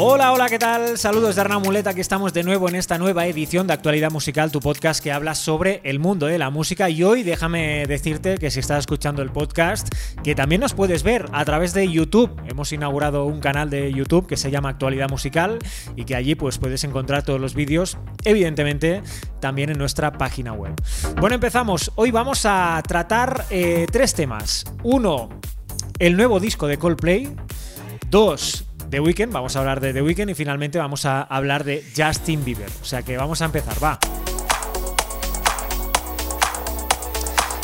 Hola, hola, ¿qué tal? Saludos de Arna Muleta, aquí estamos de nuevo en esta nueva edición de Actualidad Musical, tu podcast que habla sobre el mundo de la música. Y hoy déjame decirte que si estás escuchando el podcast, que también nos puedes ver a través de YouTube. Hemos inaugurado un canal de YouTube que se llama Actualidad Musical y que allí pues puedes encontrar todos los vídeos, evidentemente también en nuestra página web. Bueno, empezamos. Hoy vamos a tratar eh, tres temas. Uno, el nuevo disco de Coldplay. Dos, The Weeknd, vamos a hablar de The Weeknd y finalmente vamos a hablar de Justin Bieber. O sea que vamos a empezar, va.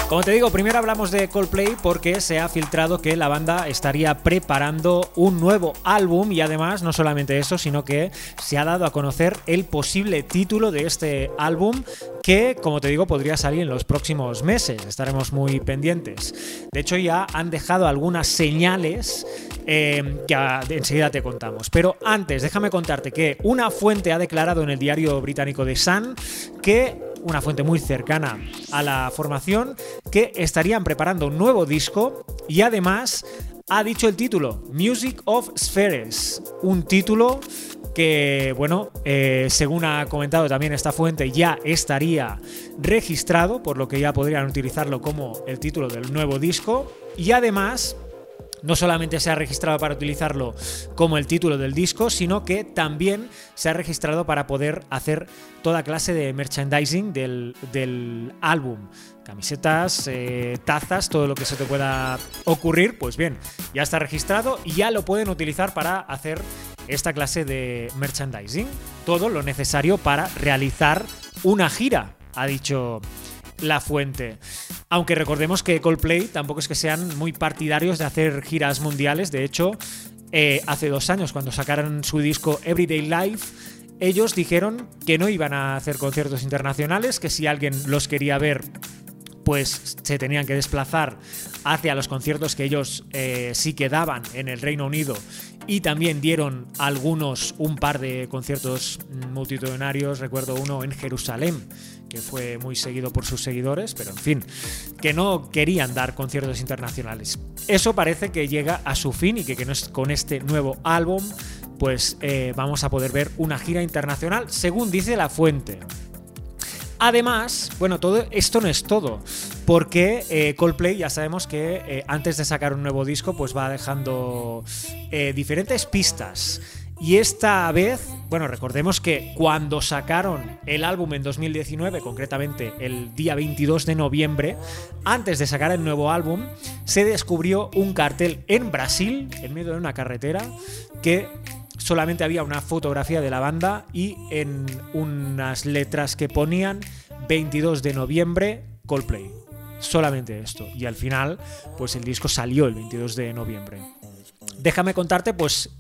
Como te digo, primero hablamos de Coldplay porque se ha filtrado que la banda estaría preparando un nuevo álbum y además no solamente eso, sino que se ha dado a conocer el posible título de este álbum que, como te digo, podría salir en los próximos meses. Estaremos muy pendientes. De hecho, ya han dejado algunas señales eh, que enseguida te contamos. Pero antes, déjame contarte que una fuente ha declarado en el diario británico The Sun que una fuente muy cercana a la formación, que estarían preparando un nuevo disco y además ha dicho el título, Music of Spheres, un título que, bueno, eh, según ha comentado también esta fuente, ya estaría registrado, por lo que ya podrían utilizarlo como el título del nuevo disco. Y además, no solamente se ha registrado para utilizarlo como el título del disco, sino que también se ha registrado para poder hacer toda clase de merchandising del, álbum. Camisetas, eh, tazas, todo lo que se te pueda ocurrir, pues bien, ya está registrado y ya lo pueden utilizar para hacer esta clase de merchandising. Todo lo necesario para realizar una gira, ha dicho la fuente. Aunque recordemos que Coldplay tampoco es que sean muy partidarios de hacer giras mundiales. De hecho, eh, hace dos años, cuando sacaron su disco Everyday Life, ellos dijeron que no iban a hacer conciertos internacionales, que si alguien los quería ver, pues se tenían que desplazar hacia los conciertos que ellos eh, sí que daban en el Reino Unido y también dieron algunos, un par de conciertos multitudinarios, recuerdo uno en Jerusalén, que fue muy seguido por sus seguidores, pero en fin, que no querían dar conciertos internacionales. Eso parece que llega a su fin y que, con este nuevo álbum pues eh, vamos a poder ver una gira internacional, según dice la fuente. Además, bueno, todo esto no es todo, porque eh, Coldplay ya sabemos que eh, antes de sacar un nuevo disco, pues va dejando diferentes pistas. Y esta vez, bueno, recordemos que cuando sacaron el álbum en 2019, concretamente el día 22 de noviembre, antes de sacar el nuevo álbum, se descubrió un cartel en Brasil, en medio de una carretera, que solamente había una fotografía de la banda y en unas letras que ponían 22 de noviembre Coldplay. Solamente esto. Y al final, pues el disco salió el 22 de noviembre. Déjame contarte, pues,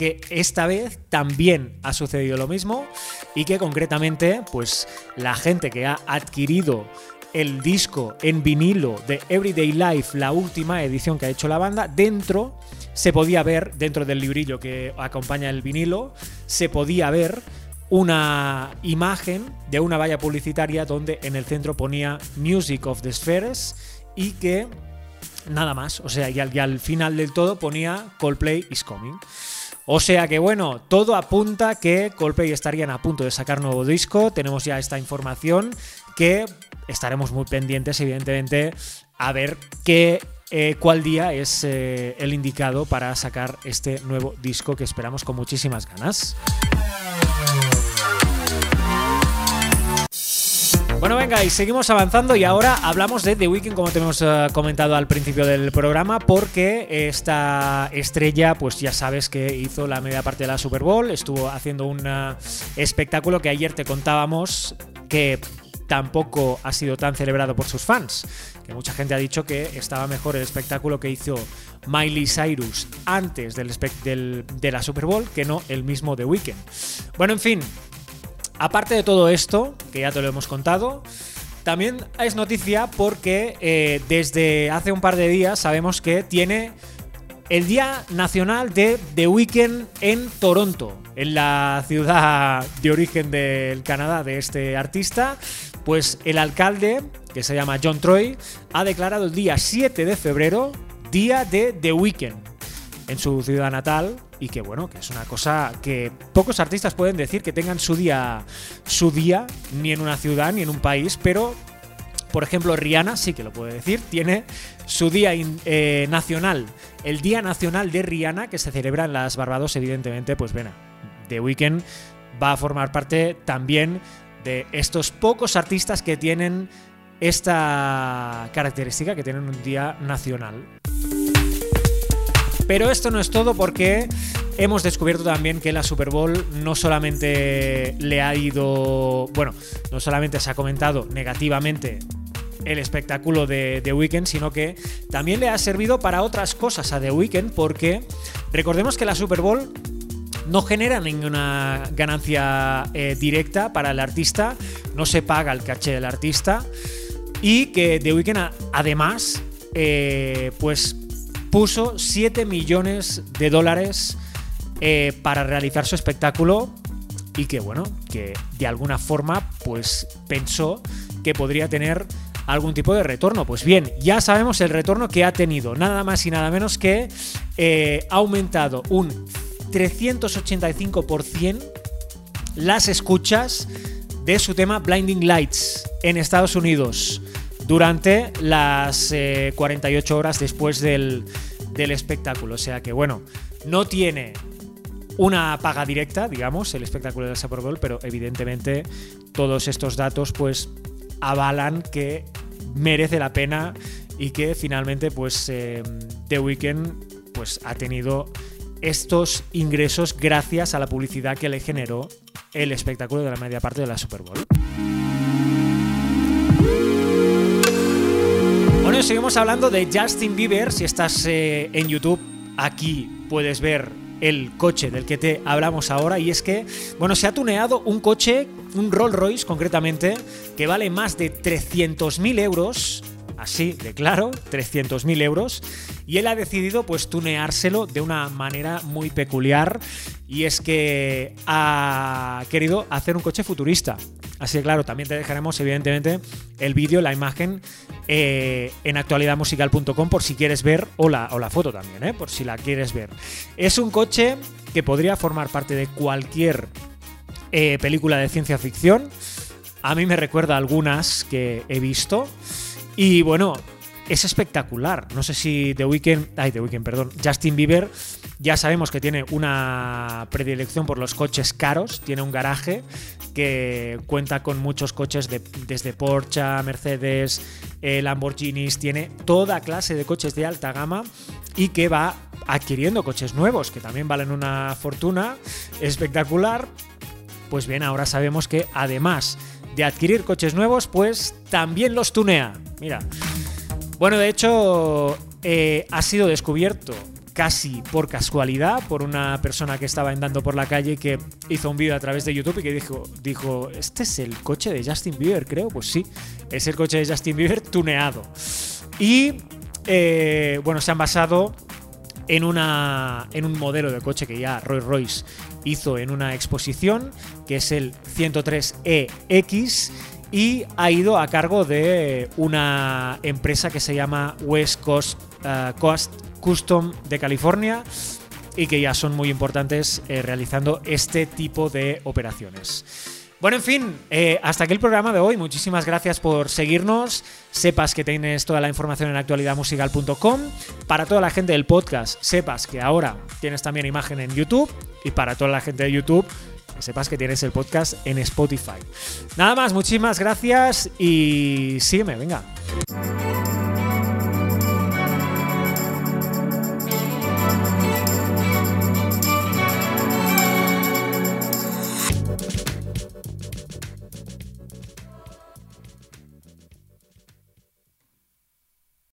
que esta vez también ha sucedido lo mismo y que concretamente pues la gente que ha adquirido el disco en vinilo de Everyday Life, la última edición que ha hecho la banda, dentro se podía ver, dentro del librillo que acompaña el vinilo, se podía ver una imagen de una valla publicitaria donde en el centro ponía Music of the Spheres y que nada más, o sea, y al, final del todo ponía Coldplay is coming. O sea que bueno, todo apunta que Coldplay estarían a punto de sacar nuevo disco. Tenemos ya esta información que estaremos muy pendientes, evidentemente, a ver qué eh, cuál día es eh, el indicado para sacar este nuevo disco que esperamos con muchísimas ganas. Bueno, venga, y seguimos avanzando y ahora hablamos de The Weeknd, como te hemos eh, comentado al principio del programa, porque esta estrella, pues ya sabes que hizo la media parte de la Super Bowl, estuvo haciendo un eh, espectáculo que ayer te contábamos que tampoco ha sido tan celebrado por sus fans, que mucha gente ha dicho que estaba mejor el espectáculo que hizo Miley Cyrus antes del, del, de la Super Bowl que no el mismo The Weeknd. Bueno, en fin, Aparte de todo esto, que ya te lo hemos contado, también es noticia porque eh, desde hace un par de días sabemos que tiene el Día Nacional de The Weekend en Toronto, en la ciudad de origen del Canadá de este artista. Pues el alcalde, que se llama John Troy, ha declarado el día 7 de febrero Día de The Weekend en su ciudad natal, y que bueno, que es una cosa que pocos artistas pueden decir que tengan su día, su día, ni en una ciudad ni en un país, pero por ejemplo, Rihanna sí que lo puede decir, tiene su día eh, nacional, el Día Nacional de Rihanna, que se celebra en las Barbados, evidentemente, pues bueno, The Weeknd va a formar parte también de estos pocos artistas que tienen esta característica, que tienen un día nacional. Pero esto no es todo porque hemos descubierto también que la Super Bowl no solamente le ha ido, bueno, no solamente se ha comentado negativamente el espectáculo de The Weeknd, sino que también le ha servido para otras cosas a The Weeknd, porque recordemos que la Super Bowl no genera ninguna ganancia eh, directa para el artista, no se paga el caché del artista y que The Weeknd además eh, pues puso 7 millones de dólares eh, para realizar su espectáculo y que bueno, que de alguna forma pues pensó que podría tener algún tipo de retorno. Pues bien, ya sabemos el retorno que ha tenido, nada más y nada menos que eh, ha aumentado un 385% las escuchas de su tema Blinding Lights en Estados Unidos durante las 48 eh, horas después del, del espectáculo. O sea que bueno, no tiene una paga directa, digamos, el espectáculo del Super Bowl, pero evidentemente todos estos datos pues avalan que merece la pena y que finalmente pues eh, The Weeknd pues ha tenido estos ingresos gracias a la publicidad que le generó el espectáculo de la media parte de la Super Bowl. Seguimos hablando de Justin Bieber. Si estás eh, en YouTube, aquí puedes ver el coche del que te hablamos ahora y es que, bueno, se ha tuneado un coche, un Rolls Royce concretamente, que vale más de 300.000 euros así de claro, 300.000 euros, y él ha decidido pues tuneárselo de una manera muy peculiar, y es que ha querido hacer un coche futurista. Así que claro, también te dejaremos evidentemente el vídeo, la imagen eh, en actualidadmusical.com por si quieres ver, o la, o la foto también, eh, por si la quieres ver. Es un coche que podría formar parte de cualquier eh, película de ciencia ficción. A mí me recuerda algunas que he visto. Y bueno, es espectacular. No sé si The Weeknd, ay, The Weeknd, perdón, Justin Bieber, ya sabemos que tiene una predilección por los coches caros, tiene un garaje que cuenta con muchos coches desde Porsche, Mercedes, eh, Lamborghinis, tiene toda clase de coches de alta gama y que va adquiriendo coches nuevos que también valen una fortuna, espectacular. Pues bien, ahora sabemos que además de adquirir coches nuevos, pues también los tunea. Mira. Bueno, de hecho, eh, ha sido descubierto casi por casualidad por una persona que estaba andando por la calle que hizo un vídeo a través de YouTube y que dijo, dijo, este es el coche de Justin Bieber, creo. Pues sí, es el coche de Justin Bieber tuneado. Y eh, bueno, se han basado en, una, en un modelo de coche que ya Rolls Royce hizo en una exposición, que es el 103EX, y ha ido a cargo de una empresa que se llama West Coast, uh, Coast Custom de California y que ya son muy importantes eh, realizando este tipo de operaciones. Bueno, en fin, eh, hasta aquí el programa de hoy. Muchísimas gracias por seguirnos. Sepas que tienes toda la información en actualidadmusical.com. Para toda la gente del podcast, sepas que ahora tienes también imagen en YouTube. Y para toda la gente de YouTube, sepas que tienes el podcast en Spotify. Nada más, muchísimas gracias y sígueme, venga.